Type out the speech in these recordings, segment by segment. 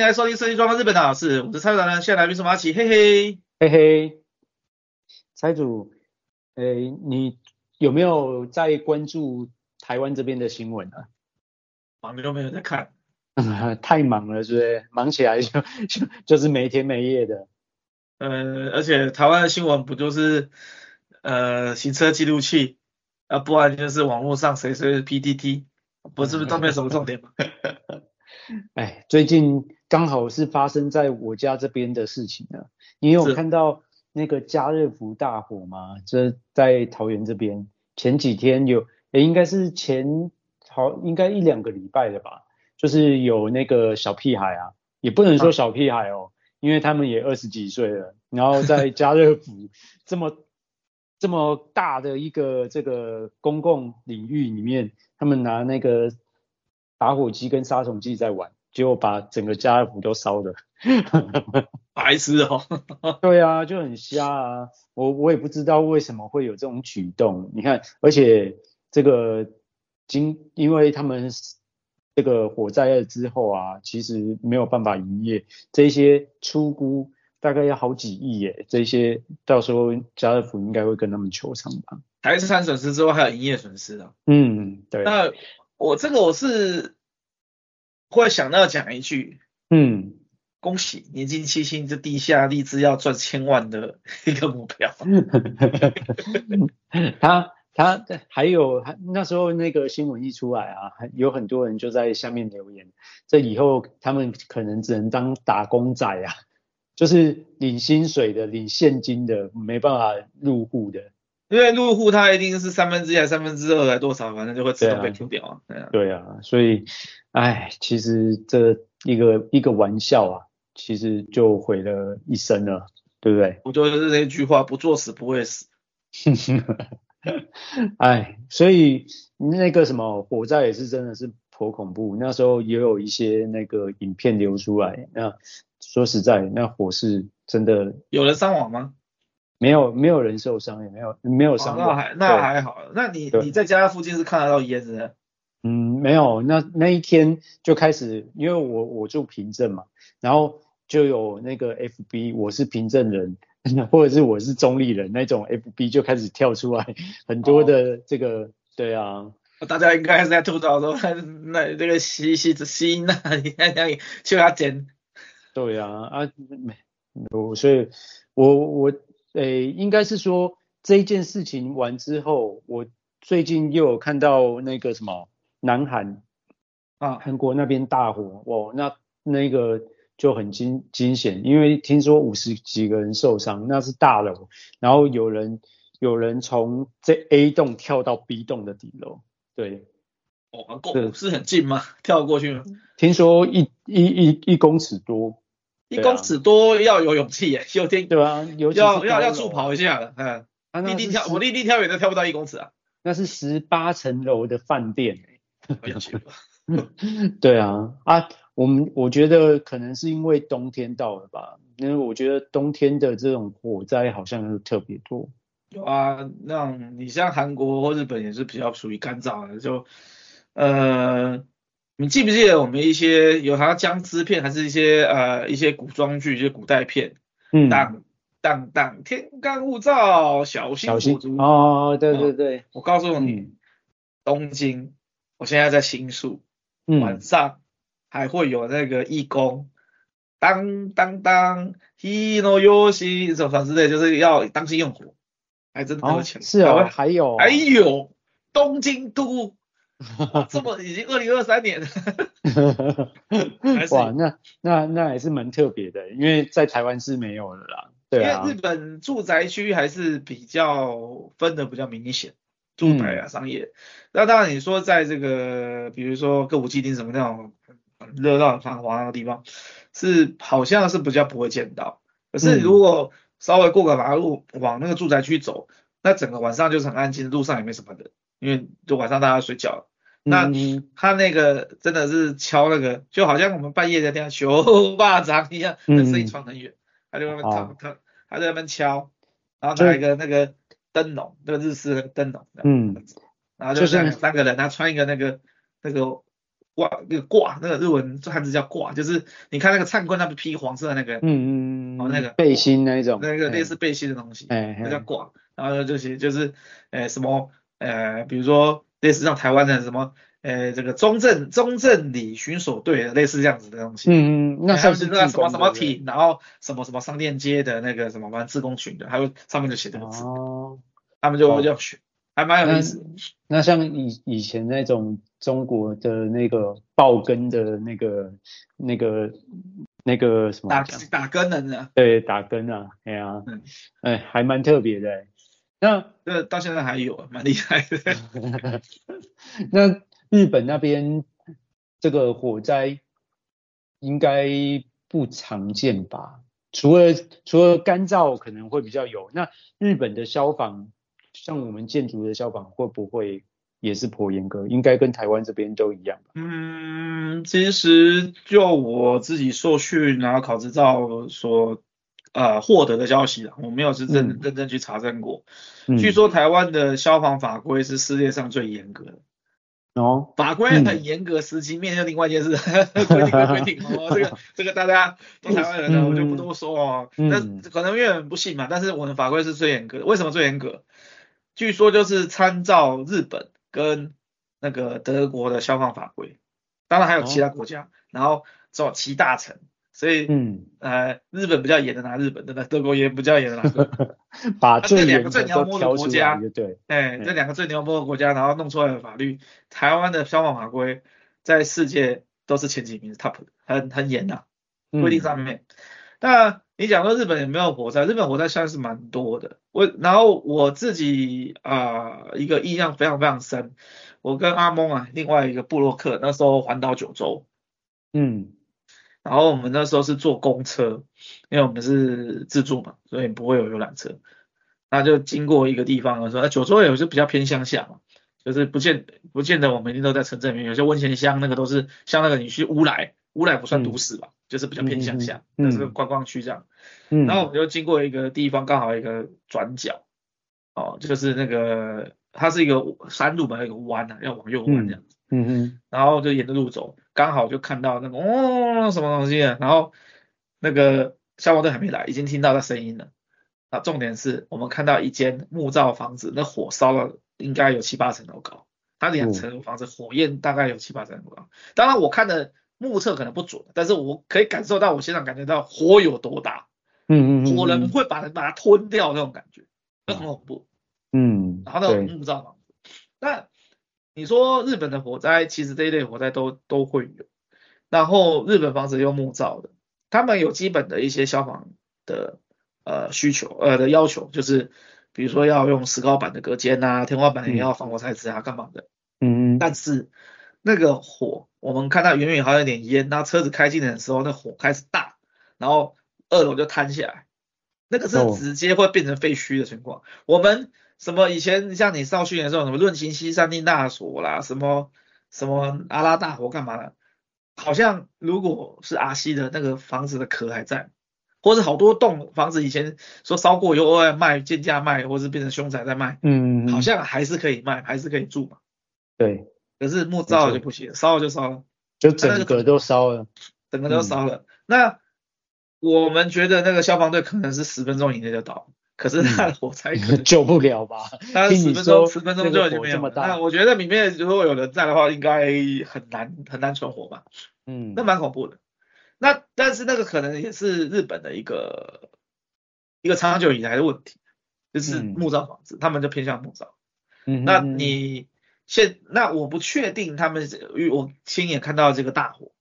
迎来收听《设计专家日本的好事》，我是蔡主任，现在来宾是马奇，嘿嘿，嘿嘿。蔡主，诶、欸，你有没有在关注台湾这边的新闻啊？忙的都没有在看，太忙了，是不是？忙起来就 就就是没天没夜的。呃，而且台湾的新闻不就是呃行车记录器啊，不然就是网络上谁谁是 PTT，不是不是都没有什么重点吗？哎，最近刚好是发生在我家这边的事情呢。你有看到那个家乐福大火吗？这在桃园这边前几天有，也应该是前好应该一两个礼拜了吧，就是有那个小屁孩啊，也不能说小屁孩哦，啊、因为他们也二十几岁了，然后在家乐福 这么这么大的一个这个公共领域里面，他们拿那个。打火机跟杀虫剂在玩，结果把整个家乐福都烧了，白痴哦。对啊，就很瞎啊。我我也不知道为什么会有这种举动。你看，而且这个经因为他们这个火灾了之后啊，其实没有办法营业，这些出估大概要好几亿耶。这些到时候家乐福应该会跟他们求偿吧。财产损失之外，还有营业损失啊。嗯，对。那我这个我是会想到讲一句，嗯，恭喜年轻轻轻这地下立志要赚千万的 一个目标。他他还有那时候那个新闻一出来啊，有很多人就在下面留言，这以后他们可能只能当打工仔啊，就是领薪水的、领现金的，没办法入户的。因为入户它一定是三分之一还是三分之二来多少，反正就会自动被停掉啊。对啊，对啊，所以，哎，其实这一个一个玩笑啊，其实就毁了一生了，对不对？我就是那句话，不作死不会死。哎，所以那个什么火灾也是真的是颇恐怖，那时候也有一些那个影片流出来。那说实在，那火势真的有人伤亡吗？没有，没有人受伤，也没有没有伤、哦。那还那还好。那你你在家附近是看得到烟的？嗯，没有。那那一天就开始，因为我我住平镇嘛，然后就有那个 FB，我是平镇人，或者是我是中立人那种 FB 就开始跳出来 很多的这个，哦、对啊。大家应该是在吐槽说，那这个吸吸子吸那里那里就要剪。对啊啊没，我所以我我。诶，应该是说这一件事情完之后，我最近又有看到那个什么南韩啊，韩国那边大火，哇，那那个就很惊惊险，因为听说五十几个人受伤，那是大楼，然后有人有人从这 A 栋跳到 B 栋的顶楼，对，哦，够是很近吗？跳过去吗？听说一一一一公尺多。一公尺多要有勇气耶，有天对吧？要要要助跑一下了，嗯，立定跳我立定跳远都跳不到一公尺啊，那是十八层楼的饭店 对啊啊，我们我觉得可能是因为冬天到了吧，因为我觉得冬天的这种火灾好像是特别多。有啊，那种你像韩国或日本也是比较属于干燥的，就呃。你记不记得我们一些有好像僵尸片，还是一些呃一些古装剧，一些古代片，嗯，当当当天干物燥，小心火烛。哦，对对对，嗯、我告诉你，嗯、东京，我现在在新宿，嗯、晚上还会有那个义工，当当当，Hino Yoshi 什么之类，就是要当心用火，还真的很有钱。哦是啊、哦，还有。还有东京都。这么已经二零二三年了，哇，那那那还是蛮特别的，因为在台湾是没有的啦。对啊，因为日本住宅区还是比较分的比较明显，住宅啊、嗯、商业。那当然你说在这个，比如说歌舞伎町什么那种热闹繁华的地方，是好像是比较不会见到。可是如果稍微过个马路往那个住宅区走，那整个晚上就是很安静，路上也没什么人，因为就晚上大家睡觉了。那他那个真的是敲那个，就好像我们半夜在听修巴掌一样，那声音传很远，他就在那边他他在那边敲，然后拿一个那个灯笼，那个日式的灯笼，嗯，然后就是三个人，他穿一个那个那个挂那个挂那个日文汉字叫挂，就是你看那个灿坤那边披黄色的那个，嗯嗯嗯，哦那个背心那一种，那个类似背心的东西，哎，那叫挂，然后就写就是呃什么呃比如说类似像台湾的什么呃这个中正中正里巡守队的类似这样子的东西，嗯嗯，那像是那什么什么体，然后什么什么商店街的那个什么反正自工群的，还有上面就写这个字，哦，他们就这样选。还蛮有意思。那像以以前那种中国的那个爆根的那个那个那个什么打打根的呢？对，打根啊，哎呀，嗯，哎，还蛮特别的。那那到现在还有，蛮厉害的。那日本那边这个火灾应该不常见吧？除了除了干燥可能会比较有，那日本的消防。像我们建筑的消防会不会也是颇严格？应该跟台湾这边都一样吧？嗯，其实就我自己受训然后考执照所呃获得的消息了，我没有是认、嗯、认真去查证过。嗯、据说台湾的消防法规是世界上最严格的。哦，法规很严格，实际面就另外一件事，规定归规定哦，这个这个大家都台湾人呢，我就不多说哦。那、嗯、可能因为人不信嘛，但是我们法规是最严格的。为什么最严格？据说就是参照日本跟那个德国的消防法规，当然还有其他国家，哦、然后做七大成，所以嗯。呃日本比较严的拿日本的，德国也比较严的拿德国，把这两个最牛魔的国家，对，哎这两个最牛魔的国家，然后弄出来的法律，台湾的消防法规在世界都是前几名，top 很很严呐，规定上面。嗯那你讲说日本有没有火灾？日本火灾算是蛮多的。我然后我自己啊、呃、一个印象非常非常深，我跟阿蒙啊另外一个布洛克那时候环岛九州，嗯，然后我们那时候是坐公车，因为我们是自助嘛，所以不会有游览车。那就经过一个地方的时候，九州有些比较偏乡下嘛，就是不见不见得我们一定都在城镇里面，有些温泉乡那个都是像那个你去乌来。乌来不算都市吧，嗯、就是比较偏乡下，那、嗯、是个观光区这样。嗯、然后我们就经过一个地方，刚好一个转角，哦，就是那个它是一个山路嘛，一个弯啊，要往右弯这样子。嗯嗯。然后就沿着路走，刚好就看到那个哦什么东西啊，然后那个消防队还没来，已经听到那声音了。啊，重点是我们看到一间木造房子，那火烧了应该有七八层楼高，它两层楼房子火焰大概有七八层楼高。当然我看的。目测可能不准，但是我可以感受到，我现场感觉到火有多大，嗯嗯，火人会把人把它吞掉那种感觉，那很恐怖，嗯，然后那种木造房子，那你说日本的火灾，其实这一类火灾都都会有，然后日本房子用木造的，他们有基本的一些消防的呃需求呃的要求，就是比如说要用石膏板的隔间啊，天花板也要防火材质啊，干嘛的，嗯嗯，但是那个火。我们看到远远好像有点烟，然后车子开进来的时候，那火开始大，然后二楼就瘫下来，那个是直接会变成废墟的情况。Oh. 我们什么以前像你少训的时候，什么论情西三丁大锁啦，什么什么阿拉大佛干嘛的，好像如果是阿西的那个房子的壳还在，或者好多栋房子以前说烧过以后卖贱价卖，或是变成凶宅在卖，嗯，好像还是可以卖，还是可以住嘛。对。可是木造就不行，烧了就烧了，就整个都烧了，整个都烧了。嗯、那我们觉得那个消防队可能是十分钟以内就到，可是他的火灾可能 救不了吧？他十分钟十分钟就已经没有了。那我觉得里面如果有人在的话，应该很难很难存活吧？嗯，那蛮恐怖的。那但是那个可能也是日本的一个一个长久以来的问题，就是木造房子，嗯、他们就偏向木造。嗯，那你。现那我不确定他们，因为我亲眼看到这个大火，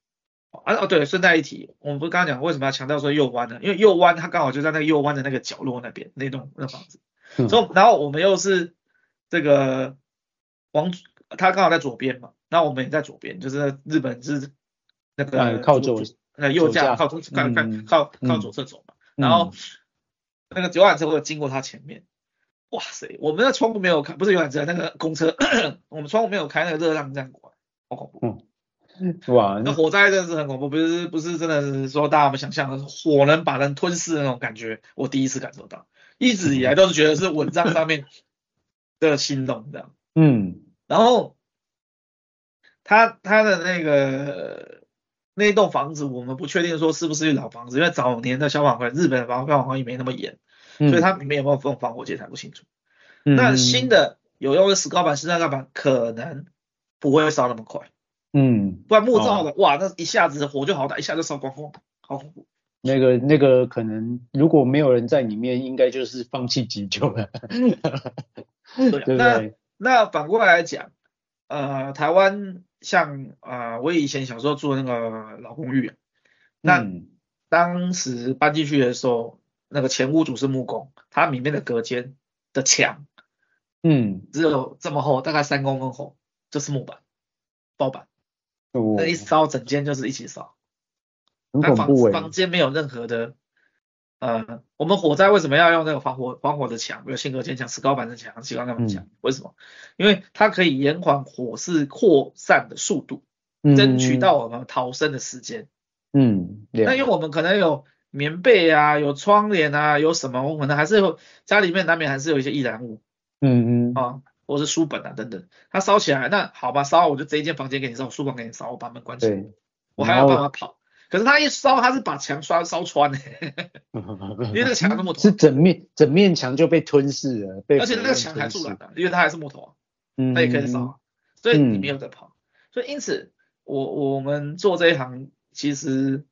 啊哦对，顺带一提，我们不是刚刚讲为什么要强调说右弯呢？因为右弯它刚好就在那个右弯的那个角落那边那栋那房子，所以、嗯、然后我们又是这个往，它刚好在左边嘛，然后我们也在左边，就是日本是那个、嗯、靠左，那右驾靠左看看靠靠左侧走嘛，嗯、然后那个游览车会经过它前面。哇塞，我们的窗户没有开，不是游览车，那个公车，我们窗户没有开，那个热浪这样过来，好恐怖。嗯，哇，那火灾真的是很恐怖，不是不是真的是说大家不想象的火能把人吞噬的那种感觉，我第一次感受到，一直以来都是觉得是文章上面的形容这样。嗯，然后他他的那个那栋房子，我们不确定说是不是老房子，因为早年的消防会，日本的消防防疫没那么严，所以它里面有没有用防火阶还不清楚。嗯、那新的有用的石膏板、石膏板可能不会烧那么快。嗯，不然木造的、哦、哇，那一下子火就好大，一下就烧光光，好恐怖。那个那个可能如果没有人在里面，应该就是放弃急救了。对，对，对，那那反过来讲，呃，台湾像啊、呃，我以前小时候住的那个老公寓，那、嗯、当时搬进去的时候，那个前屋主是木工，他里面的隔间的墙，嗯，只有这么厚，大概三公分厚，就是木板包板，哦、那一烧整间就是一起烧。很恐怖欸，房房间没有任何的，呃，我们火灾为什么要用那个防火防火的墙，比如性格坚强、石膏板的墙、石膏板的墙？为什么？因为它可以延缓火势扩散的速度，争取到我们逃生的时间。嗯，那因为我们可能有棉被啊，有窗帘啊，有什么，我们可能还是有家里面难免还是有一些易燃物。嗯嗯，啊，或是书本啊等等，它烧起来，那好吧，烧我就这一间房间给你烧，我书房给你烧，我把门关起来，我还要办法跑。可是他一烧，他是把墙刷烧穿的，因为那个墙那么是整面整面墙就被吞噬了，被而且那个墙还是树的，因为它还是木头啊，嗯，它也可以烧，所以你没有在跑，嗯、所以因此我我们做这一行，其实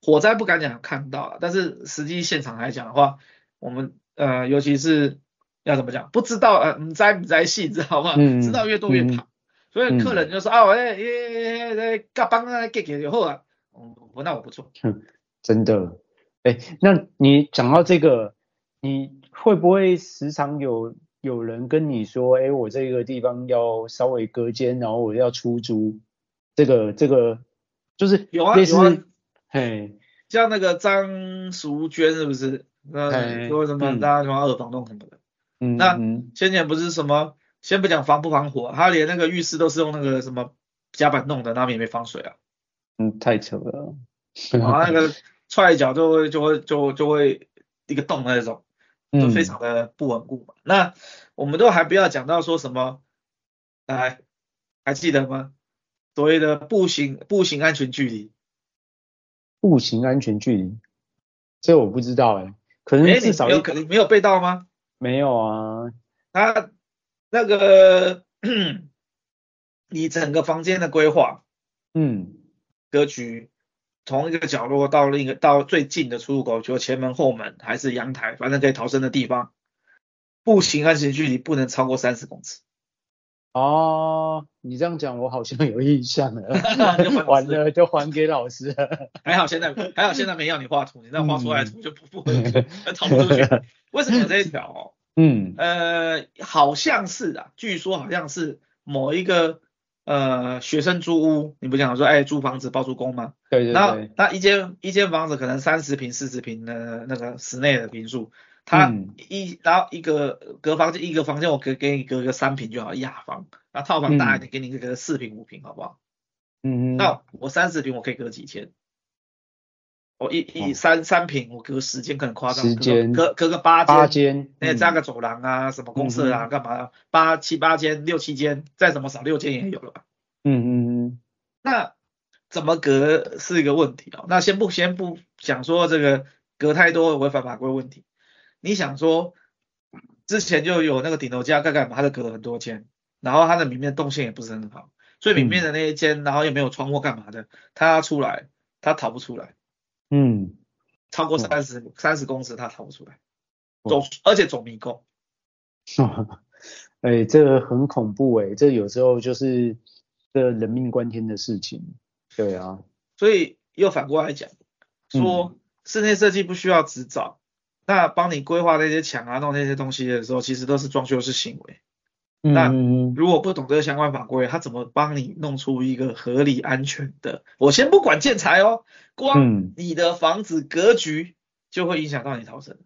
火灾不敢讲看到了，但是实际现场来讲的话，我们呃尤其是要怎么讲，不知道呃唔知唔知细知道吗？嗯、知道越多越怕，嗯、所以客人就说、嗯、哦哎哎哎哎，甲帮啊给给以后啊。哦，那我不错。真的，哎，那你讲到这个，你会不会时常有有人跟你说，哎，我这个地方要稍微隔间，然后我要出租，这个这个就是有啊有啊，嘿，像那个张淑娟是不是？那说什么大家什么二房东什么的，嗯，那先前不是什么，先不讲防不防火，他连那个浴室都是用那个什么夹板弄的，那边也没防水啊。嗯，太扯了。然后，那个踹一脚就会就会就就会一个洞那种，就非常的不稳固嘛。嗯、那我们都还不要讲到说什么，来，还记得吗？所谓的步行步行安全距离。步行安全距离，这我不知道哎、欸，可能至少有可能没有被盗吗？没有啊，他那个 你整个房间的规划，嗯。格局从一个角落到另一个到最近的出入口，就前门、后门还是阳台，反正可以逃生的地方，步行安全距离不能超过三十公尺。哦，你这样讲我好像有印象了，完了就还给老师了。还好现在还好现在没要你画图，你那画出来图就不不合格，逃不出去。为什么有这一条？哦，嗯，呃，好像是啊，据说好像是某一个。呃，学生租屋，你不讲说，哎，租房子包租公吗？对对对。那那一间一间房子可能三十平、四十平的那个室内的坪数，他一、嗯、然后一个隔房间一个房间，我可以给你隔个三平就好，雅房。那套房大一点，给你个四平五平，好不好？嗯嗯。那我三十平我可以隔几千？我一一三三平我隔十间可能夸张，十间隔隔个八间，八间，那加个走廊啊，什么公厕啊，干嘛？八七八间，六七间，再怎么少六间也有了吧？嗯嗯嗯，那怎么隔是一个问题哦。那先不先不讲说这个隔太多违反法规问题，你想说之前就有那个顶楼加盖干嘛，它就隔了很多间，然后它的里面动线也不是很好，所以里面的那一间，然后又没有窗户干嘛的，它出来它逃不出来，嗯，超过三十三十公尺它逃不出来，走而且走迷宫，哎，这个很恐怖哎，这有时候就是。这人命关天的事情，对啊，所以又反过来讲，说室内设计不需要执照，嗯、那帮你规划那些墙啊、弄那些东西的时候，其实都是装修式行为。嗯、那如果不懂这个相关法规，他怎么帮你弄出一个合理安全的？我先不管建材哦，光你的房子格局就会影响到你逃生。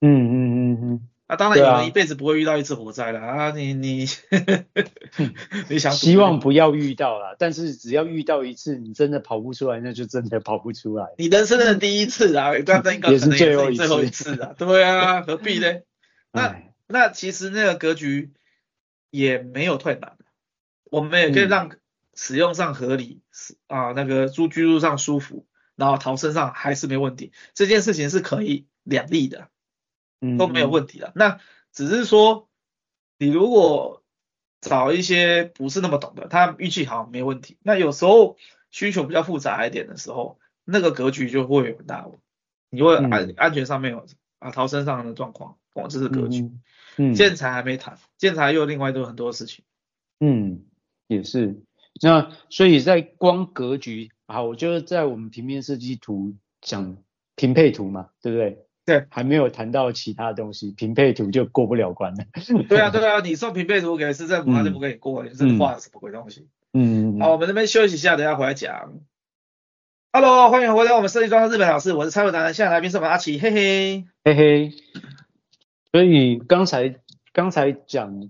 嗯嗯嗯嗯。啊，当然有人一辈子不会遇到一次火灾了啊，啊！你你 你想希望不要遇到啦，但是只要遇到一次，你真的跑不出来，那就真的跑不出来。你人生的第一次啊，但这应该是最后最后一次啊，对啊，何必呢？那那其实那个格局也没有退难，我们也可以让使用上合理，啊那个住居住上舒服，然后逃生上还是没问题，这件事情是可以两利的，嗯，都没有问题的。那只是说，你如果找一些不是那么懂的，他运气好没问题。那有时候需求比较复杂一点的时候，那个格局就会有很大你会安、嗯、安全上面有啊逃生上的状况，哦，这是格局。嗯，建材还没谈，建材又另外都有很多事情。嗯，也是。那所以在光格局，啊，我就是在我们平面设计图讲平配图嘛，对不对？对，还没有谈到其他东西，平配图就过不了关了。对啊，对啊，你送平配图给市政府，他就不给你过，你这画的什么鬼东西？嗯，好，我们这边休息一下，等下回来讲。Hello，欢迎回到我们设计装日本老师，我是蔡伟南，现在来宾是我们阿奇，嘿嘿，嘿嘿。所以刚才刚才讲。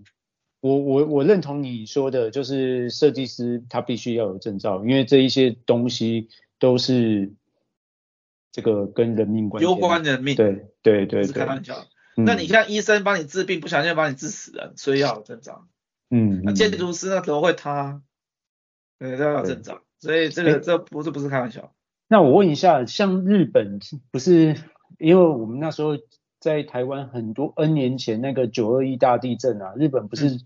我我我认同你说的，就是设计师他必须要有证照，因为这一些东西都是这个跟人命关系，攸关人命。对对对，是开玩笑。那你像医生帮你治病，不小心帮你治死人，所以要有证照。嗯。那建筑师那怎么会塌，对，都要有证照。所以这个这不是不是开玩笑。那我问一下，像日本不是，因为我们那时候。在台湾很多 N 年前那个九二一大地震啊，日本不是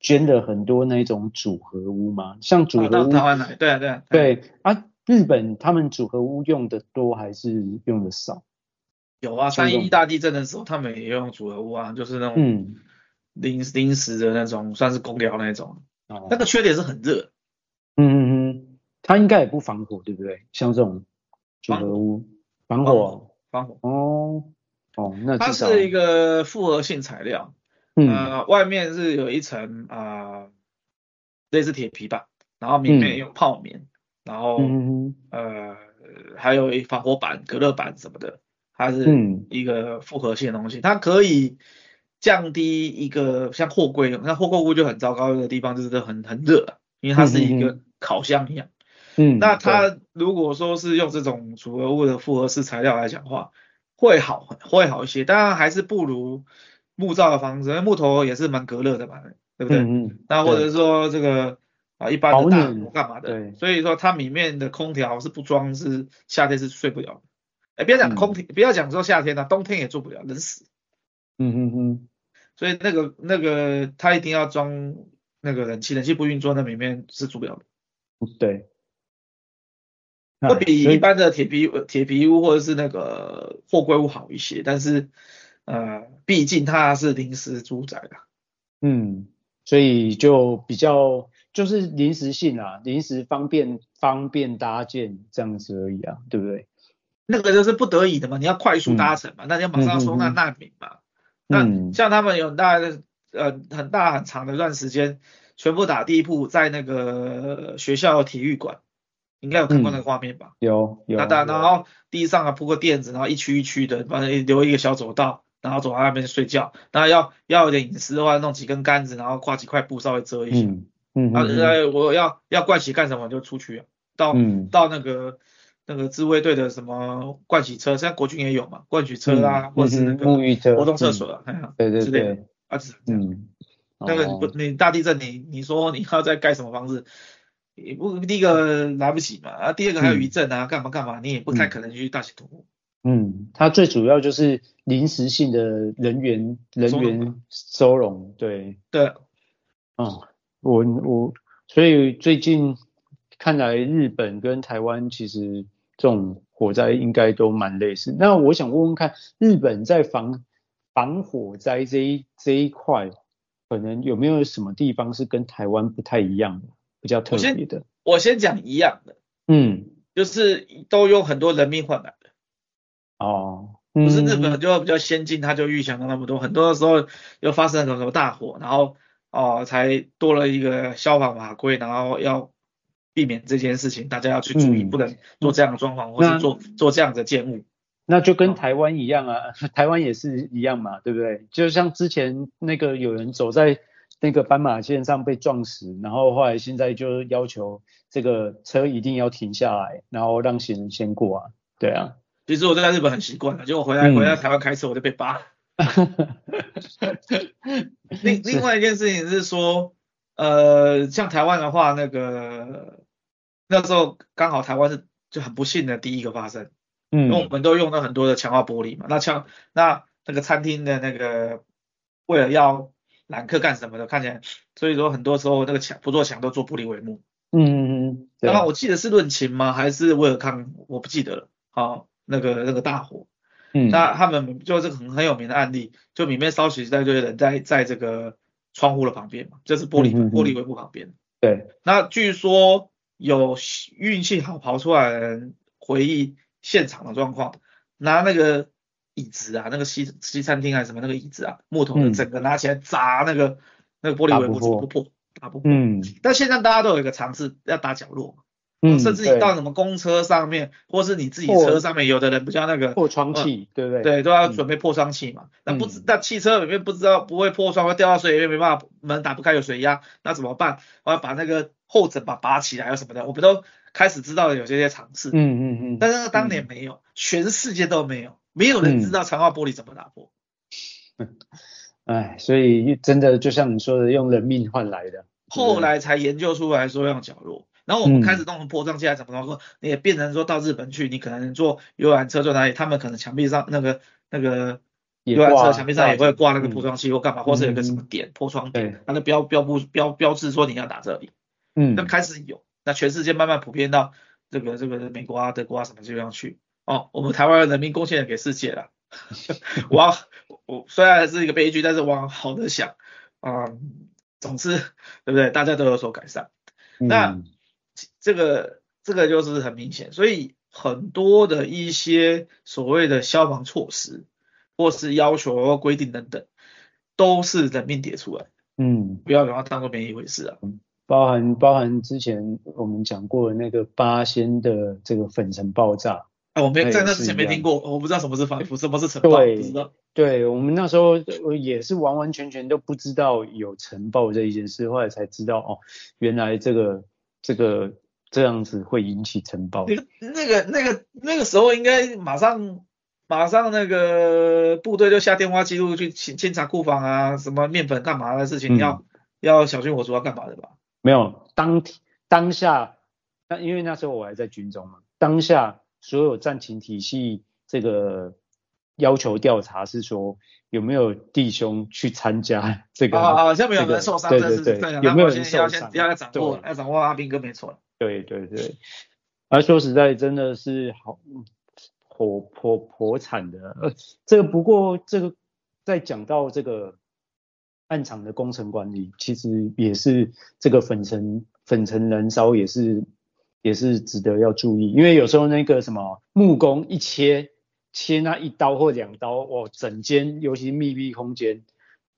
捐了很多那种组合屋吗？像组合屋，台湾来，对啊对啊，对啊，日本他们组合屋用的多还是用的少？有啊，三一大地震的时候，他们也用组合屋啊，就是那种临临时的那种，算是公寮那种。哦，那个缺点是很热。嗯嗯嗯，它应该也不防火，对不对？像这种组合屋，防火，防火哦。哦，那它是一个复合性材料，嗯、呃，外面是有一层啊、呃、类似铁皮吧，然后里面用泡棉，嗯、然后、嗯、呃还有一防火板、隔热板什么的，它是一个复合性的东西，嗯、它可以降低一个像货柜，那货柜屋就很糟糕的地方就是很很热，因为它是一个烤箱一样，嗯，那它如果说是用这种组合物的复合式材料来讲的话。会好，会好一些，当然还是不如木造的房子，因为木头也是蛮隔热的嘛，对不对？嗯嗯。那或者是说这个啊一般的大楼干嘛的？对。所以说它里面的空调是不装，是夏天是睡不了。哎，不要讲空调，不要讲说夏天啊，冬天也住不了，冷死。嗯嗯嗯。所以那个那个它一定要装那个冷气，冷气不运作，那里面是住不了的。对。会比一般的铁皮铁皮屋或者是那个货柜屋好一些，但是呃，毕竟它是临时住宅的。嗯，所以就比较就是临时性啊，临时方便方便搭建这样子而已啊，对不对？那个就是不得已的嘛，你要快速搭乘嘛，嗯、那你要马上收纳难民嘛。嗯、那像他们有很大的呃很大很长的一段时间，全部打地铺在那个学校体育馆。应该有看过那个画面吧？嗯、有有。那然后地上啊铺个垫子，然后一区一区的，反正留一个小走道，然后走到那边睡觉。然后要要有点隐私的话，弄几根杆子，然后挂几块布稍微遮一下。嗯嗯。啊，我要要盥洗干什么就出去，到、嗯、到那个那个自卫队的什么盥洗车，现在国军也有嘛，盥洗车啊，嗯、或者是那个沐浴车、活动厕所啊，嗯、对对对。啊，嗯。那个你不你大地震你你说你要再盖什么房子？也不第一个来不及嘛，啊，第二个还有余震啊，干、嗯、嘛干嘛，你也不太可能去大型土木。嗯，它最主要就是临时性的人员人员收容，对。对。嗯，我我所以最近看来日本跟台湾其实这种火灾应该都蛮类似。那我想问问看，日本在防防火灾这一这一块，可能有没有什么地方是跟台湾不太一样的？比较特别的，我先讲一样的，嗯，就是都用很多人命换来的，哦，不是日本就比较先进，他就预想到那么多，很多的时候又发生什么什么大火，然后哦才多了一个消防法规，然后要避免这件事情，大家要去注意，不能做这样的装潢，或是做做这样的建物，那就跟台湾一样啊，台湾也是一样嘛，对不对？就像之前那个有人走在。那个斑马线上被撞死，然后后来现在就要求这个车一定要停下来，然后让行人先过啊。对啊，其实我在日本很习惯了，结果回来回来台湾开车我就被扒。另另外一件事情是说，呃，像台湾的话，那个那时候刚好台湾是就很不幸的第一个发生，嗯，因为我们都用了很多的强化玻璃嘛，那强那那个餐厅的那个为了要揽客干什么的，看起来，所以说很多时候那个墙不做墙都做玻璃帷幕，嗯嗯嗯，然后我记得是论琴吗？还是威尔康？我不记得了，好，那个那个大火。嗯，那他们就这个很很有名的案例，就里面烧起一大堆人在在这个窗户的旁边嘛，就是玻璃玻璃帷幕旁边。对，那据说有运气好跑出来的人回忆现场的状况，拿那个椅子啊，那个西西餐厅还是什么那个椅子啊，木头的整个拿起来砸那个、嗯、那个玻璃帷幕，怎么不破？打不破。嗯。但现在大家都有一个尝试，要打角落嘛。嗯，甚至你到什么公车上面，或是你自己车上面，有的人比较那个破窗器，对不对？对，都要准备破窗器嘛。那不知，那汽车里面不知道不会破窗，会掉到水里面，没办法，门打不开有水压，那怎么办？我要把那个后枕把拔起来，有什么的，我们都开始知道有这些尝试。嗯嗯嗯。但是当年没有，全世界都没有，没有人知道强化玻璃怎么打破。哎，所以真的就像你说的，用人命换来的。后来才研究出来说用角落。然后我们开始弄破障器，怎么怎么说，你也变成说到日本去，你可能坐游览车坐哪里，他们可能墙壁上那个那个游览车墙壁上也会挂那个破窗器或干嘛，或是有个什么点破窗点，它的标标布标标志说你要打这里，嗯，那开始有，那全世界慢慢普遍到这个这个美国啊德国啊什么地方去，哦，我们台湾人民贡献给世界了，往我虽然是一个悲剧，但是往好的想，啊，总之对不对？大家都有所改善，那。这个这个就是很明显，所以很多的一些所谓的消防措施，或是要求或规定等等，都是人命叠出来。嗯，不要把它当做没一回事啊。包含包含之前我们讲过的那个八仙的这个粉尘爆炸。啊，我没在那之前没听过，我不知道什么是防腐，什么是尘爆，不知道。对，我们那时候也是完完全全都不知道有尘爆这一件事，后来才知道哦，原来这个这个。这样子会引起尘爆。那个、那个、那个、那个时候应该马上、马上那个部队就下电话记录去清清查库房啊，什么面粉干嘛的事情，嗯、要要小心火烛要干嘛的吧？没有，当当下，那因为那时候我还在军中嘛，当下所有战情体系这个要求调查是说有没有弟兄去参加这个？啊啊，像没有人受伤，对对对，有没有人受伤？要掌握，要掌握阿兵哥没错。对对对，而说实在，真的是好颇颇颇惨的。呃，这个不过这个在讲到这个暗场的工程管理，其实也是这个粉尘粉尘燃烧也是也是值得要注意，因为有时候那个什么木工一切切那一刀或两刀，哇，整间尤其密闭空间，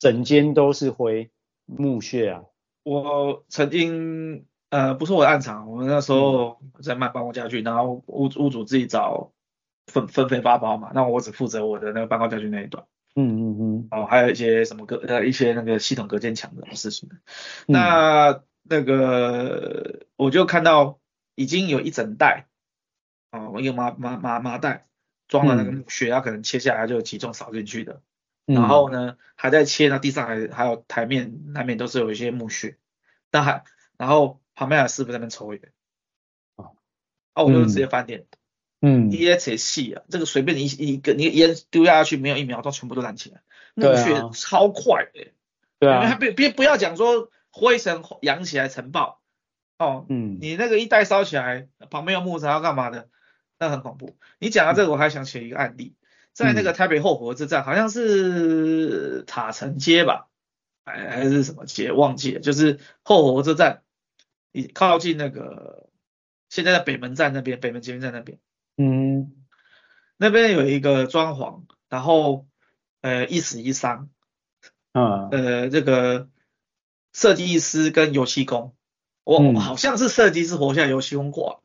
整间都是灰木屑啊。我曾经。呃，不是我的暗场，我们那时候在卖办公家具，然后屋屋主自己找分分配发包嘛，那我只负责我的那个办公家具那一段。嗯嗯嗯。哦，还有一些什么隔呃一些那个系统隔间墙的事情。嗯、那那个我就看到已经有一整袋哦、一个麻麻麻麻袋装了那个木屑，它、嗯、可能切下来就有几种扫进去的。嗯、然后呢，还在切，那地上还还有台面难免都是有一些木屑，但还然后。旁边的师傅在那边抽烟，哦，啊，我就直接翻脸，嗯，烟才细啊，这个随便你一个你烟丢下去，没有一秒钟全部都燃起来，木屑超快的，对啊，别别不要讲说灰尘扬起来尘爆，哦，嗯，你那个一袋烧起来，旁边有木材要干嘛的，那很恐怖。你讲到这个，我还想起一个案例，在那个台北后火车站，好像是塔城街吧，还还是什么街忘记了，就是后火车站。你靠近那个现在的北门站那边，北门捷运站那边，嗯，那边有一个装潢，然后呃一死一伤，啊，呃这个设计师跟油漆工，我、嗯、好像是设计师活下来，油漆工挂，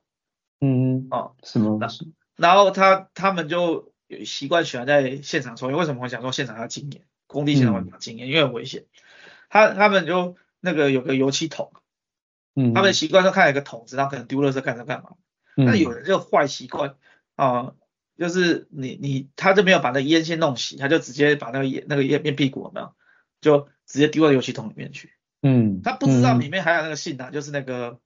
嗯，哦，什么？然后他他们就有习惯喜欢在现场抽烟，为什么会想说现场要禁烟？工地现场会比较禁烟，因为很危险。他他们就那个有个油漆桶。嗯，他们习惯都看一个桶子，然后可能丢垃圾干着干嘛。那、嗯、有人就坏习惯啊，就是你你他就没有把那烟先弄洗，他就直接把那个烟那个烟烟屁股有没有，就直接丢到油漆桶里面去。嗯，他不知道里面还有那个信啊，就是那个，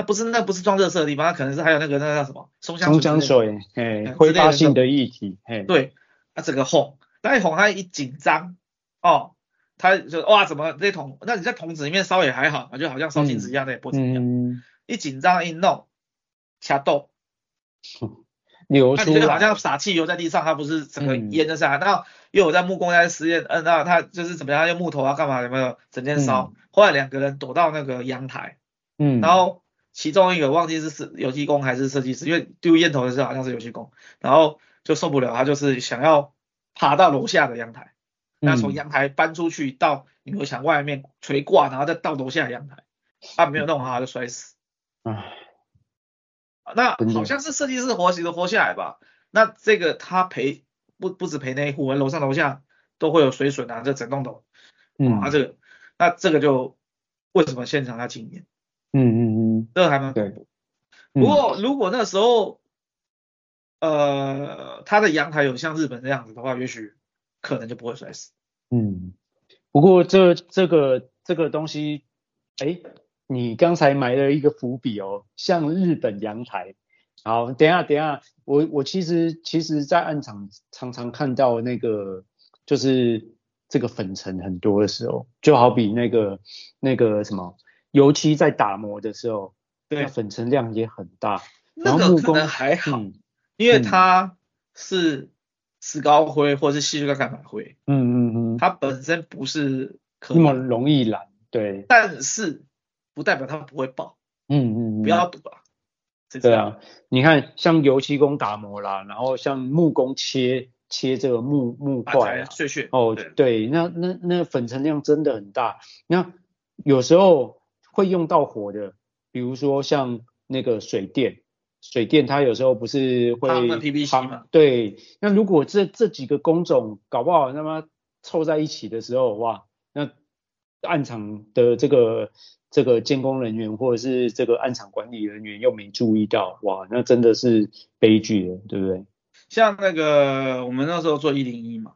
那不是那不是装热色的地方，它可能是还有那个那个叫什么松香松香水，哎，挥发性的液体，哎，对，它整个哄，那一哄它一紧张，哦，他就哇怎么这桶，那你在桶子里面烧也还好，就好像烧金子一样，那也不怎么样，一紧张一弄，掐豆。流出来，就好像洒汽油在地上，它不是整个烟就下来。然后又有在木工在实验，嗯，那他就是怎么样用木头啊干嘛有没有整天烧？后来两个人躲到那个阳台，嗯，然后其中一个忘记是是油漆工还是设计师，因为丢烟头的时候好像是油漆工，然后就受不了，他就是想要爬到楼下的阳台，那从阳台搬出去到女儿墙外面垂挂，然后再到楼下阳台，他没有弄好他就摔死。唉。那好像是设计师活都活下来吧？那这个他赔不不止赔那一户，楼上楼下都会有水损啊，这整栋楼，嗯，啊这个，那这个就为什么现场要禁烟？嗯嗯嗯，这个还蛮恐怖。不过如果那时候，呃，他的阳台有像日本这样子的话，也许可能就不会摔死。嗯，不过这这个这个东西，哎。你刚才埋了一个伏笔哦，像日本阳台。好，等一下等一下，我我其实其实，在暗场常常看到那个，就是这个粉尘很多的时候，就好比那个那个什么油漆在打磨的时候，对，粉尘量也很大。那个可能还好，嗯、因为它是石膏灰或者是矽酸钙灰，嗯嗯嗯，它本身不是可那么容易染，对，但是。不代表它不会爆，嗯嗯，不要赌啊。对啊，你看像油漆工打磨啦，然后像木工切切这个木木块啊，碎屑。哦，对，那那那粉尘量真的很大。那有时候会用到火的，比如说像那个水电，水电它有时候不是会 PVC 嘛？对，那如果这这几个工种搞不好他妈凑在一起的时候，哇，那暗场的这个。这个监工人员或者是这个暗场管理人员又没注意到，哇，那真的是悲剧了，对不对？像那个我们那时候做一零一嘛，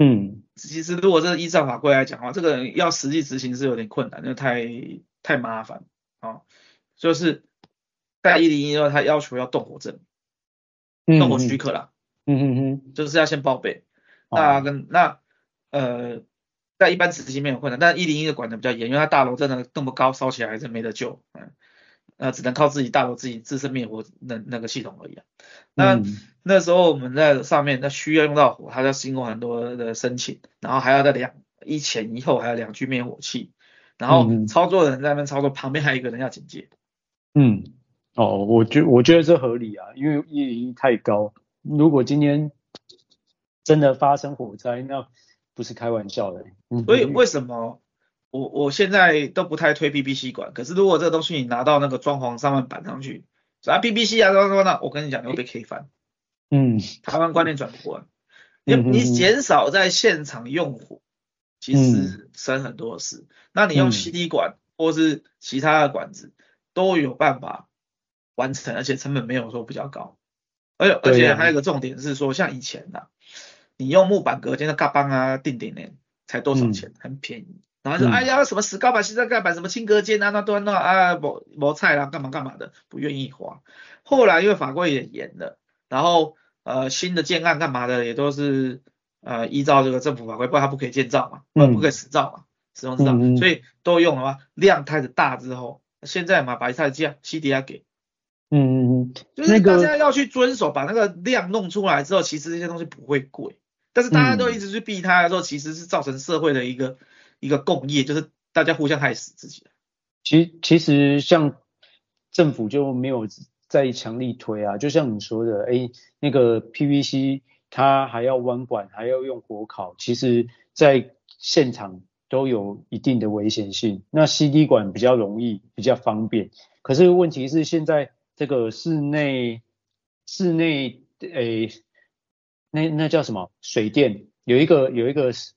嗯，其实如果这依照法规来讲的话，这个要实际执行是有点困难，因为太太麻烦啊、哦。就是在一零一的话，他要求要动火证，动火许可啦，嗯嗯嗯，就是要先报备。那跟、哦、那呃。在一般执行没有困难，但是一零一的管的比较严，因为它大楼真的那么高，烧起来还是没得救，嗯，呃，只能靠自己大楼自己自身灭火那那个系统而已啊。那、嗯、那时候我们在上面，那需要用到火，它要经过很多的申请，然后还要在两一前一后还有两具灭火器，然后操作的人在那边操作，旁边还有一个人要警戒。嗯，哦，我觉我觉得这合理啊，因为一零一太高，如果今天真的发生火灾，那不是开玩笑的，所以为什么我我现在都不太推 BBC 管？可是如果这个东西你拿到那个装潢上面板上去，啊 BBC 啊什么什么的，我跟你讲你会被 K 翻。嗯，台湾观念转不过来，你你减少在现场用火，其实省很多事。嗯、那你用 CD 管或是其他的管子都有办法完成，而且成本没有说比较高。而且而且还有一个重点是说，像以前的、啊。你用木板隔间的嘎邦啊、钉顶呢，才多少钱？嗯、很便宜。然后说，嗯、哎呀，什么石膏板、矽酸钙板、什么轻隔间啊，那端那啊，磨磨菜啦，干嘛干嘛的，不愿意花。后来因为法规也严了，然后呃新的建案干嘛的也都是呃依照这个政府法规，不然它不可以建造嘛，不然不可以使造嘛，使用执照，嗯、所以都用了嘛。量开始大之后，现在嘛把一台机 CDR 给。嗯嗯嗯，就是大家要去遵守，把那个量弄出来之后，其实这些东西不会贵。但是大家都一直去避它的时候，其实是造成社会的一个一个共业，就是大家互相害死自己。其其实像政府就没有再强力推啊，就像你说的，哎，那个 PVC 它还要弯管，还要用火烤，其实在现场都有一定的危险性。那 CD 管比较容易，比较方便。可是问题是现在这个室内室内诶。那那叫什么？水电有一个有一个室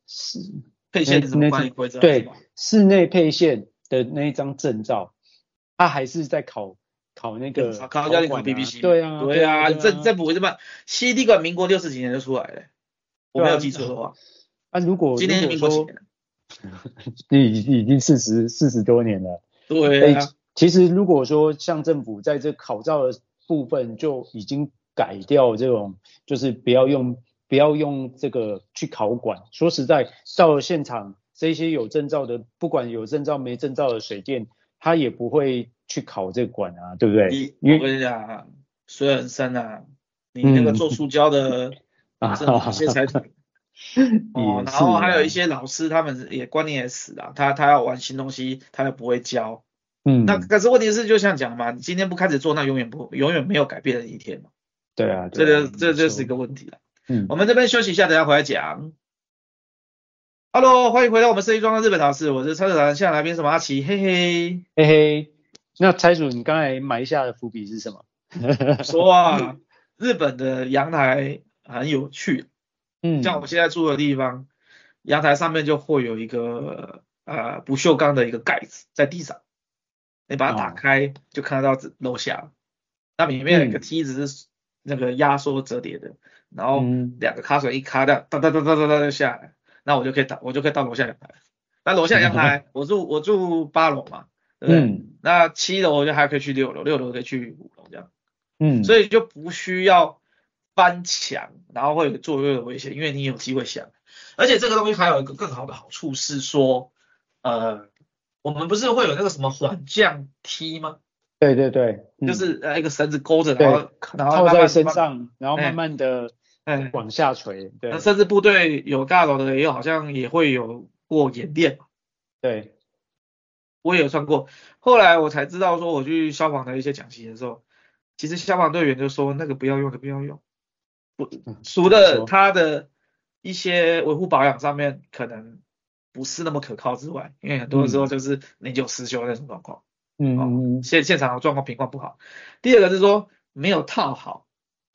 配线的什么管理规则？对，室内配线的那一张证照，他还是在考考那个考考要考 PVC。对啊，对啊，这这不会这么？CD 管民国六十几年就出来了，我没有记错的话。啊，如果今年民国几年？已已经四十四十多年了。对啊。其实如果说像政府在这考照的部分就已经改掉这种，就是不要用不要用这个去考管。说实在，到了现场，这些有证照的，不管有证照没证照的水电，他也不会去考这个管啊，对不对？你我跟你讲，水很深啊，你那个做塑胶的，啊，这些才懂。哦，然后还有一些老师，他们也观念也死了，他他要玩新东西，他又不会教。嗯，那可是问题是，就像讲嘛，你今天不开始做，那永远不永远没有改变的一天嘛。对啊，对啊这个这就是一个问题了。嗯，我们这边休息一下，等下回来讲。Hello，欢迎回到我们设计装的日本老师，我是蔡主任，现在来宾是阿奇，嘿嘿嘿嘿。那蔡主，你刚才埋下的伏笔是什么？说啊，日本的阳台很有趣。嗯，像我们现在住的地方，阳台上面就会有一个呃不锈钢的一个盖子在地上。你把它打开，就看得到楼下，那里面有一个梯子是那个压缩折叠的，然后两个卡榫一卡掉，哒哒哒哒哒哒就下来，那我就可以到，我就可以到楼下阳台。那楼下阳台，我住我住八楼嘛，对不对？那七楼我就还可以去六楼，六楼可以去五楼这样。嗯，所以就不需要翻墙，然后会有作业的危险，因为你有机会想。而且这个东西还有一个更好的好处是说，呃。我们不是会有那个什么缓降梯吗？对对对，就是呃一个绳子勾着，然后然后套在身上，然后慢慢的哎往下垂。对，甚至部队有大楼的也有，好像也会有过演练。对，我也有算过。后来我才知道说，我去消防的一些讲习的时候，其实消防队员就说那个不要用的不要用，不除了他的一些维护保养上面可能。不是那么可靠之外，因为很多时候就是年久失修那种状况，嗯，现现场的状况情况不好。第二个是说没有套好，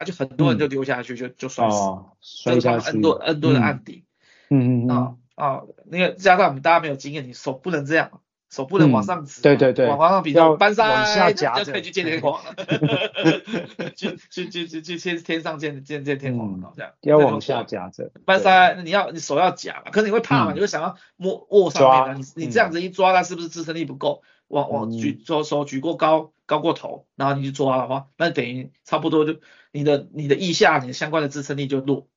而且很多人就丢下去就就摔死，摔下去，N 多 N 多的案底，嗯嗯啊啊，那个加上我们大家没有经验，你手不能这样，手不能往上指，对对对，往上比较搬山，往下夹就可以去见天皇，去去去去去天天上见见见天皇这样，要往下夹着，搬山你要你手要夹嘛，可是你会怕嘛，你会想要摸握上面啊，你你这样子一抓，它是不是支撑力不够？往往举手手举过高高过头，然后你去抓的话，那等于差不多就你的你的腋下你的相关的支撑力就弱，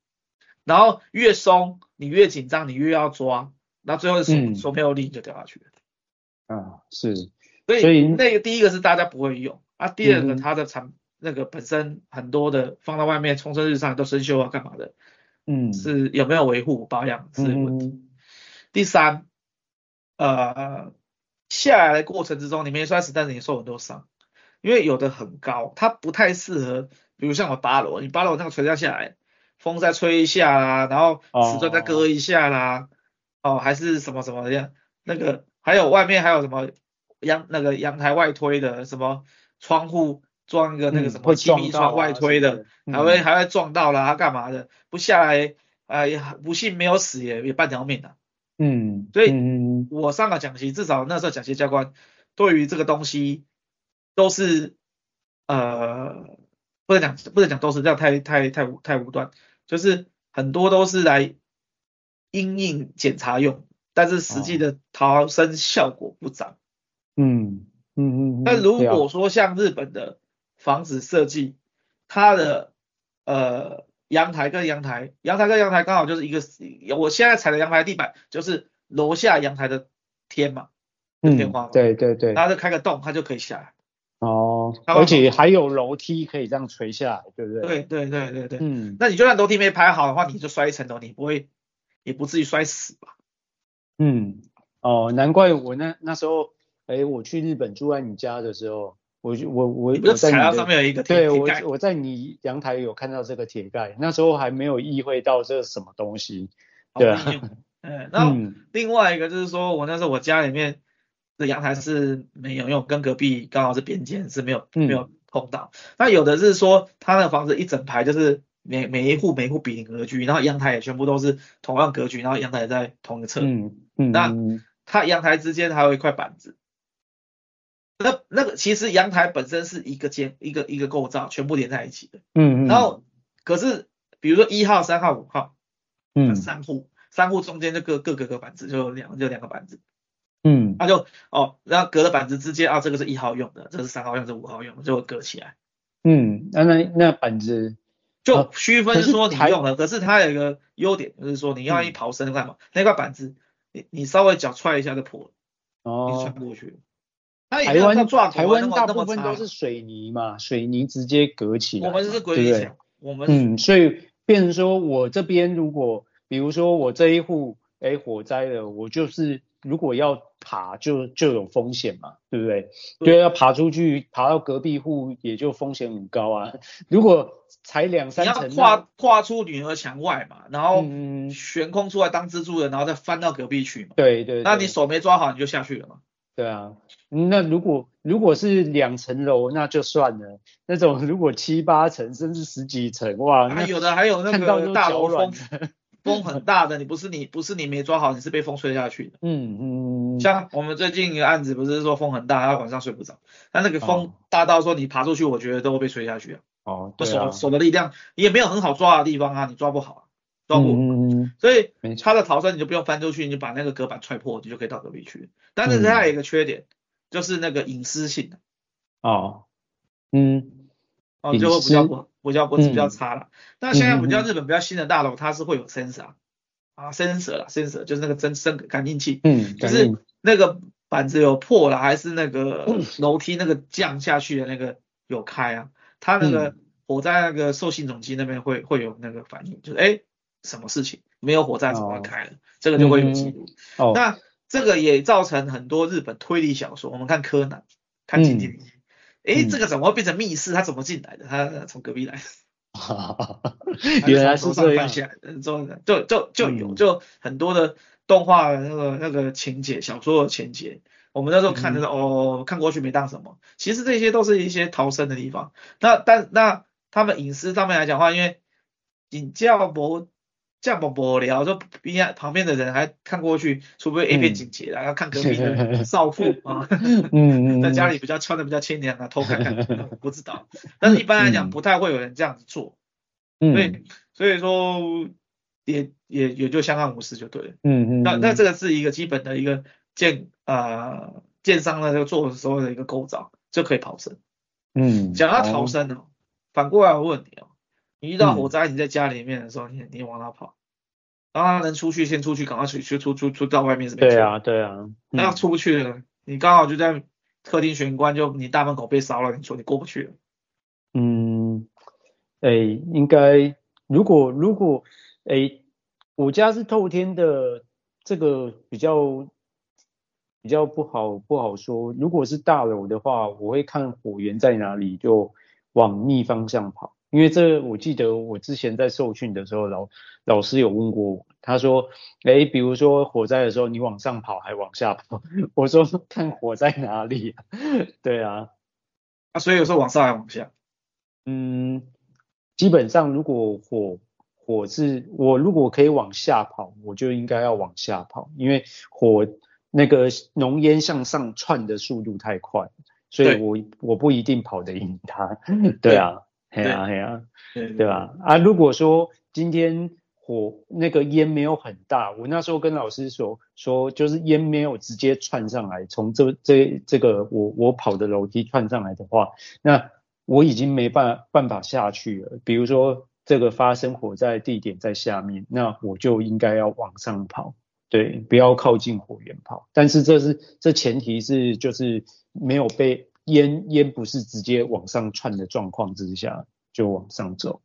然后越松你越紧张，你越要抓，然后最后手手没有力你就掉下去了。啊，是，所以那个第一个是大家不会用啊，第二个它的产、嗯、那个本身很多的放到外面冲身日上都生锈啊干嘛的，嗯，是有没有维护保养是问题。嗯、第三，呃，下来的过程之中你没摔死，但是你受很多伤，因为有的很高，它不太适合，比如像我八楼，你八楼那个垂降下来，风再吹一下啦，然后瓷砖再割一下啦，哦，哦，还是什么什么的，那个。还有外面还有什么阳那个阳台外推的什么窗户装一个那个什么气密窗外推的，嗯啊、还会、嗯、还会撞到了，他干嘛的？不下来，哎、呃，不幸没有死也也半条命了。嗯，所以我上个讲习，至少那时候讲习教官对于这个东西都是呃不能讲不能讲都是这样太太太太武断，就是很多都是来因应检查用。但是实际的逃生效果不彰。嗯嗯嗯。那如果说像日本的房子设计，它的呃阳台跟阳台，阳台跟阳台刚好就是一个，我现在踩的阳台地板就是楼下阳台的天嘛，天花板。对对对。然后就开个洞，它就可以下来。哦。而且还有楼梯可以这样垂下来，对不对？对对对对对。嗯。那你就算楼梯没排好的话，你就摔一层楼，你不会，也不至于摔死吧？嗯，哦，难怪我那那时候，哎，我去日本住在你家的时候，我我我我在你上面有一个对我我在你阳台有看到这个铁盖，那时候还没有意会到这是什么东西，对啊，嗯，然后另外一个就是说我那时候我家里面的阳台是没有，因为我跟隔壁刚好是边间是没有没有碰到，那有的是说他那个房子一整排就是。每每一户每一户比邻格局，然后阳台也全部都是同样格局，然后阳台在同一个侧。嗯嗯。那它阳台之间还有一块板子。那那个其实阳台本身是一个间一个一个构造，全部连在一起的。嗯嗯。然后可是比如说一号、三号、五号，嗯，三户三户中间就各各隔个板子，就两就两个板子。嗯，那就哦，然后隔的板子之间啊，这个是一号用的，这是三号用，这是五号用的，就会隔起来。嗯，那那那板子就区分说你用的，可可是它有一个优点，就是说你要一刨深干嘛？那块板子你你稍微脚踹一下就破了，哦，你穿不过去。台湾台湾大部分都是水泥嘛，水泥直接隔起来。我们是归零墙，我们嗯，所以变成说我这边如果比如说我这一户哎火灾了，我就是。如果要爬就就有风险嘛，对不对？对，要爬出去，爬到隔壁户也就风险很高啊。如果才两三层，你要跨跨出女儿墙外嘛，然后悬空出来当蜘蛛人，然后再翻到隔壁去嘛。对，对对。那你手没抓好，你就下去了嘛。对啊，那如果如果是两层楼，那就算了。那种如果七八层甚至十几层，哇，那有的还有那个大楼风。风很大的，你不是你不是你没抓好，你是被风吹下去的。嗯嗯，像我们最近一个案子，不是说风很大，他晚上睡不着，但那个风大到说你爬出去，我觉得都会被吹下去啊。哦，手、啊、手的力量也没有很好抓的地方啊，你抓不好啊，抓不。嗯，所以他的逃生你就不用翻出去，你就把那个隔板踹破，你就可以到隔壁去。但是它有一个缺点，嗯、就是那个隐私性。哦，嗯。哦，就会比较不比较不是比较差了。那、嗯、现在比较日本比较新的大楼，它是会有 sensor 啊，sensor 啦，sensor 就是那个真声感应器，嗯，就是那个板子有破了，还是那个楼梯那个降下去的那个有开啊，它那个我在那个受信总机那边会会有那个反应，就是哎什么事情没有火灾怎么开了，哦、这个就会有记录。哦，那这个也造成很多日本推理小说，我们看柯南，看金田一。嗯哎，这个怎么会变成密室？他怎么进来的？他从隔壁来的。原来是这样。就就就有就很多的动画那个那个情节，小说的情节，我们那时候看的时候，哦，看过去没当什么。其实这些都是一些逃生的地方。那但那他们隐私上面来讲的话，因为你叫不。这样不无聊，就边旁边的人还看过去，除非 A 片情节然后看隔壁的 少妇啊，嗯 在家里比较穿的比较清凉啊，偷看看，我不知道。但是一般来讲，不太会有人这样子做。嗯，所以所以说也也也就相安无事就对了。嗯嗯。那那这个是一个基本的一个建啊建商呢，就做的时候的一个构造，就可以逃生。嗯。讲到逃生哦，反过来我问你哦。你遇到火灾，你在家里面的时候，你你往哪跑？然后他能出去，先出去，赶快出去，出出出到外面是没错。对啊，对啊。那要出不去了，你刚好就在客厅玄关，就你大门口被烧了，你说你过不去了。嗯，哎，应该如果如果哎，我家是透天的，这个比较比较不好不好说。如果是大楼的话，我会看火源在哪里，就往逆方向跑。因为这我记得我之前在受训的时候，老老师有问过我，他说，哎，比如说火灾的时候，你往上跑还往下跑？我说看火在哪里啊？对啊，啊，所以有时候往上还往下。嗯，基本上如果火火是我如果可以往下跑，我就应该要往下跑，因为火那个浓烟向上窜的速度太快，所以我我不一定跑得赢它。对啊。对啊，对啊，对吧？啊，如果说今天火那个烟没有很大，我那时候跟老师说说，就是烟没有直接窜上来，从这这这个我我跑的楼梯窜上来的话，那我已经没办办法下去了。比如说这个发生火灾地点在下面，那我就应该要往上跑，对，不要靠近火源跑。但是这是这前提是就是没有被。烟烟不是直接往上窜的状况之下就往上走，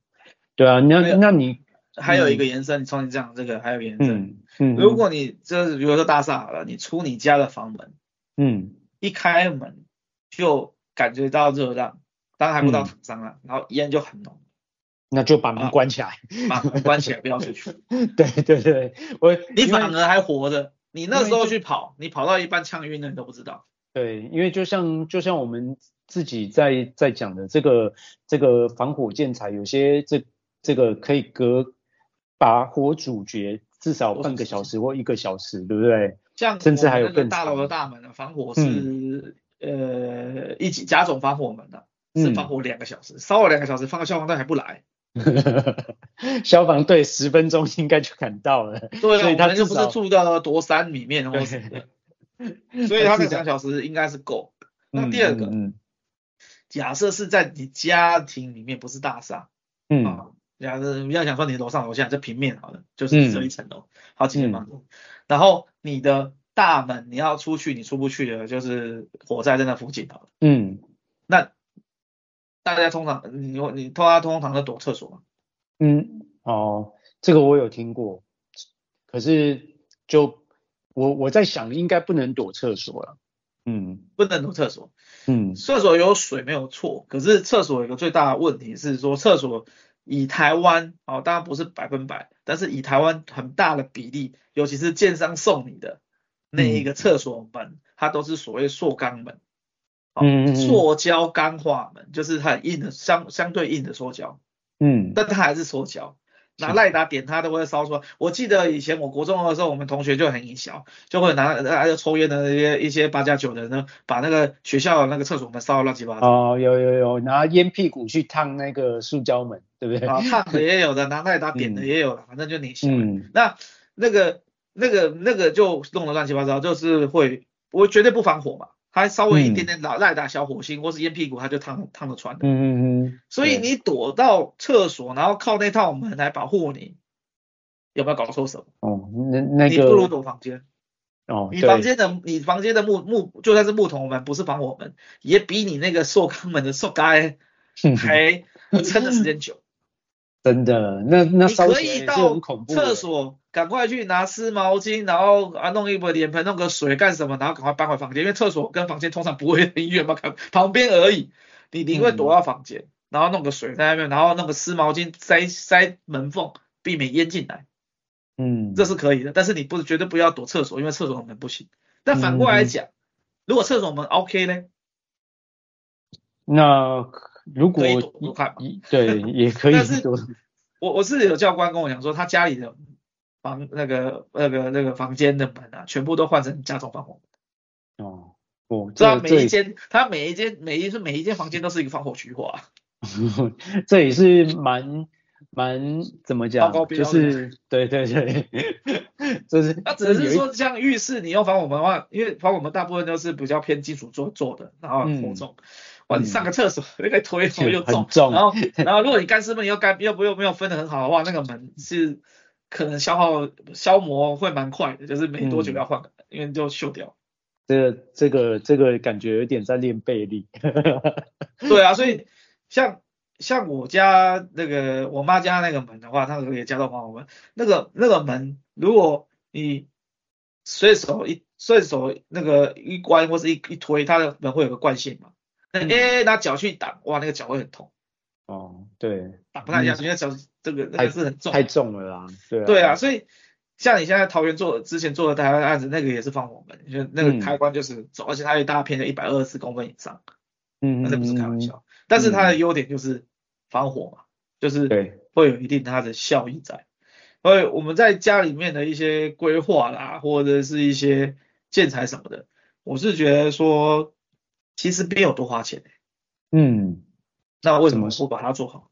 对啊，那那你还有一个延伸，你从你这样这个还有延伸，嗯，如果你就是比如说大厦好了，你出你家的房门，嗯，一开门就感觉到热浪，当然还不到烫伤了，然后烟就很浓，那就把门关起来，把门关起来不要出去，对对对，我你反而还活着，你那时候去跑，你跑到一半呛晕了你都不知道。对，因为就像就像我们自己在在讲的这个这个防火建材，有些这这个可以隔把火阻绝至少半个小时或一个小时，对不对？像甚至还有更大楼的大门的防火是、嗯、呃一级甲种防火门的，是防火两个小时，烧了两个小时，放个消防队还不来，消防队十分钟应该就赶到了。对啊，所以他就不是住到多山里面哦。所以他那两小时应该是够。那第二个，假设是在你家庭里面，不是大厦，嗯，啊，假设不要想说你楼上楼下这平面好了，就是这一层楼，嗯、好几间房然后你的大门你要出去，你出不去的，就是火灾在那附近好了，嗯，那大家通常你你通常通常都躲厕所吗？嗯，哦，这个我有听过，可是就我我在想，应该不能躲厕所了。嗯，不能躲厕所。嗯，厕所有水没有错，可是厕所有一个最大的问题是说，厕所以台湾哦，当然不是百分百，但是以台湾很大的比例，尤其是建商送你的那一个厕所门，嗯、它都是所谓塑钢门，哦、嗯，塑胶钢化门，就是很硬的，相相对硬的塑胶，嗯，但它还是塑胶。拿赖达点它都会烧出来。我记得以前我国中的时候，我们同学就很营销，就会拿拿着抽烟的那些一些八加九的人呢，把那个学校的那个厕所门烧的乱七八糟。哦，有有有，拿烟屁股去烫那个塑胶门，对不对？啊，烫的也有的，拿赖达点的也有的，反正就你喜欢。嗯。那那个那个那个就弄得乱七八糟，就是会，我绝对不防火嘛。它稍微一点点老赖打小火星，嗯、或是烟屁股，它就烫烫得穿的。嗯嗯嗯。所以你躲到厕所，然后靠那套门来保护你，有没有搞错什么？哦，那那个。你不如躲房间。哦。你房间的你房间的木木就算是木桶门，不是防火门，也比你那个塑钢门的塑胶还 撑的时间久。真的，那那烧可以到厕所，赶快去拿湿毛巾，然后啊弄一杯脸盆，弄个水干什么，然后赶快搬回房间，因为厕所跟房间通常不会很远嘛，旁边而已。你你会躲到房间，嗯、然后弄个水在那边，然后弄个湿毛巾塞塞门缝，避免烟进来。嗯，这是可以的，但是你不绝对不要躲厕所，因为厕所门不行。但反过来讲，嗯、如果厕所门 OK 呢？那。如果可以躲躲看，对，也可以。但是我我是有教官跟我讲说，他家里的房那个那个那个房间的门啊，全部都换成加重防火门。哦，哦，这样每一间他每一间每一是每一间房间都是一个防火区划。这也是蛮蛮怎么讲，就是对对对，就是他只是说像浴室你用防火门的话，因为防火门大部分都是比较偏金属做做的，然后很厚重。嗯 你上个厕所 那个推头又重，重然后 然后如果你干湿分又干又不又没有分的很好的话，那个门是可能消耗消磨会蛮快的，就是没多久要换，嗯、因为就锈掉。这个这个这个感觉有点在练背力。对啊，所以像像我家那个我妈家那个门的话，它也加到防火门。那个那个门，如果你随手一随手那个一关或是一一推，它的门会有个惯性嘛。哎，拿脚去挡，哇，那个脚会很痛。哦，对，打不太一样，因为脚这个那个是很重，太重了啦。对对啊，所以像你现在桃园做之前做的台湾案子，那个也是防火门，就那个开关就是走，而且它有大片的一百二十公分以上。嗯，那这不是开玩笑。但是它的优点就是防火嘛，就是会有一定它的效益在。所以我们在家里面的一些规划啦，或者是一些建材什么的，我是觉得说。其实没有多花钱、欸、嗯，那为什么不把它做好？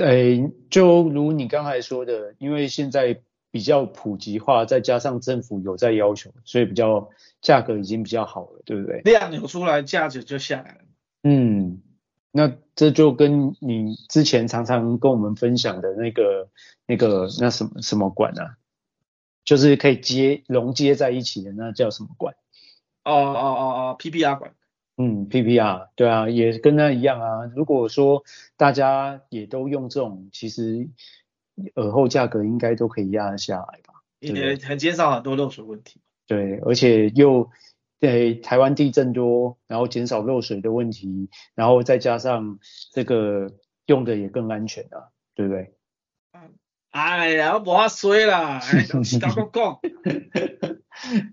哎，就如你刚才说的，因为现在比较普及化，再加上政府有在要求，所以比较价格已经比较好了，对不对？量有出来，价值就下来了。嗯，那这就跟你之前常常跟我们分享的那个、那个、那什么什么管啊，就是可以接融接在一起的，那叫什么管？哦哦哦哦，PPR 管。嗯，PPR 对啊，也跟他一样啊。如果说大家也都用这种，其实耳后价格应该都可以压得下来吧？也很减少很多漏水问题。对，而且又对台湾地震多，然后减少漏水的问题，然后再加上这个用的也更安全啊，对不对？哎呀，我不怕衰啦，讲讲讲。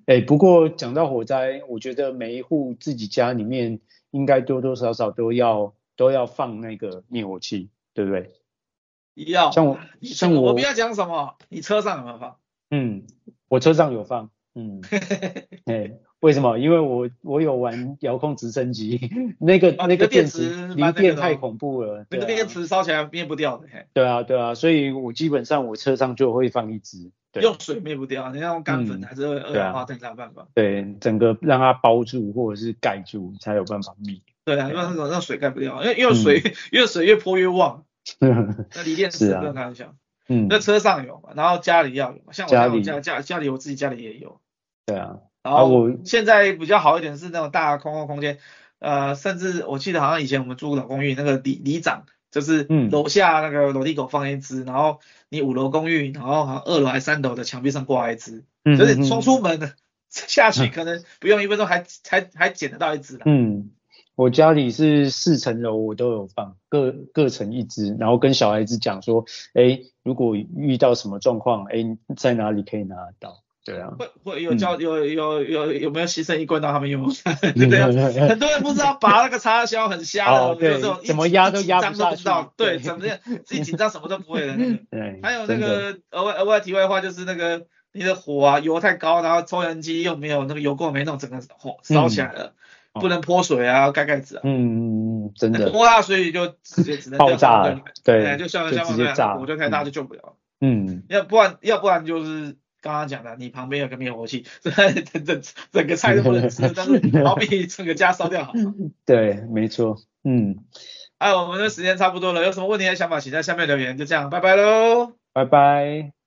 哎、欸，不过讲到火灾，我觉得每一户自己家里面应该多多少少都要都要放那个灭火器，对不对？要。像我，像我，我不要讲什么，你车上有没有放？嗯，我车上有放。嗯，哎、欸，为什么？因为我我有玩遥控直升机，那个、啊、那个电池离电太恐怖了，那个电池烧起来灭不掉的。对啊对啊，所以我基本上我车上就会放一支。用水灭不掉，你要用干粉还是二氧化碳才有办法？对，整个让它包住或者是盖住才有办法灭。对啊，因为那种让水盖不掉，因为因为水越水越泼越旺。那锂电池不用开玩笑。嗯。那车上有嘛，然后家里要有嘛，像我家家家里我自己家里也有。对啊。然后我现在比较好一点是那种大空旷空间，呃，甚至我记得好像以前我们住老公寓，那个里里长就是楼下那个楼梯口放一只，然后你五楼公寓，然后好像二楼还三楼的墙壁上挂一只，就是冲出门 下去可能不用一分钟还还还捡得到一只。嗯，我家里是四层楼，我都有放各各层一只，然后跟小孩子讲说，哎，如果遇到什么状况，哎，在哪里可以拿得到。对啊，会会有教有有有有没有牺牲一罐到他们用？对啊，很多人不知道拔那个插销很瞎的，有这种怎么压都压不到，对，怎么样自己紧张什么都不会的。对，还有那个额外额外题外话就是那个你的火啊油太高，然后抽油烟机又没有那个油垢没弄，整个火烧起来了，不能泼水啊，要盖盖子啊。嗯嗯嗯，真的。泼大水就直接只能爆炸了，对，就像像那样，火就太大就救不了。嗯，要不然要不然就是。刚刚讲的，你旁边有个灭火器，整 整整个菜都不能吃，但是好比整个家烧掉好。对，没错，嗯，哎，我们的时间差不多了，有什么问题和想法，请在下面留言。就这样，拜拜喽，拜拜。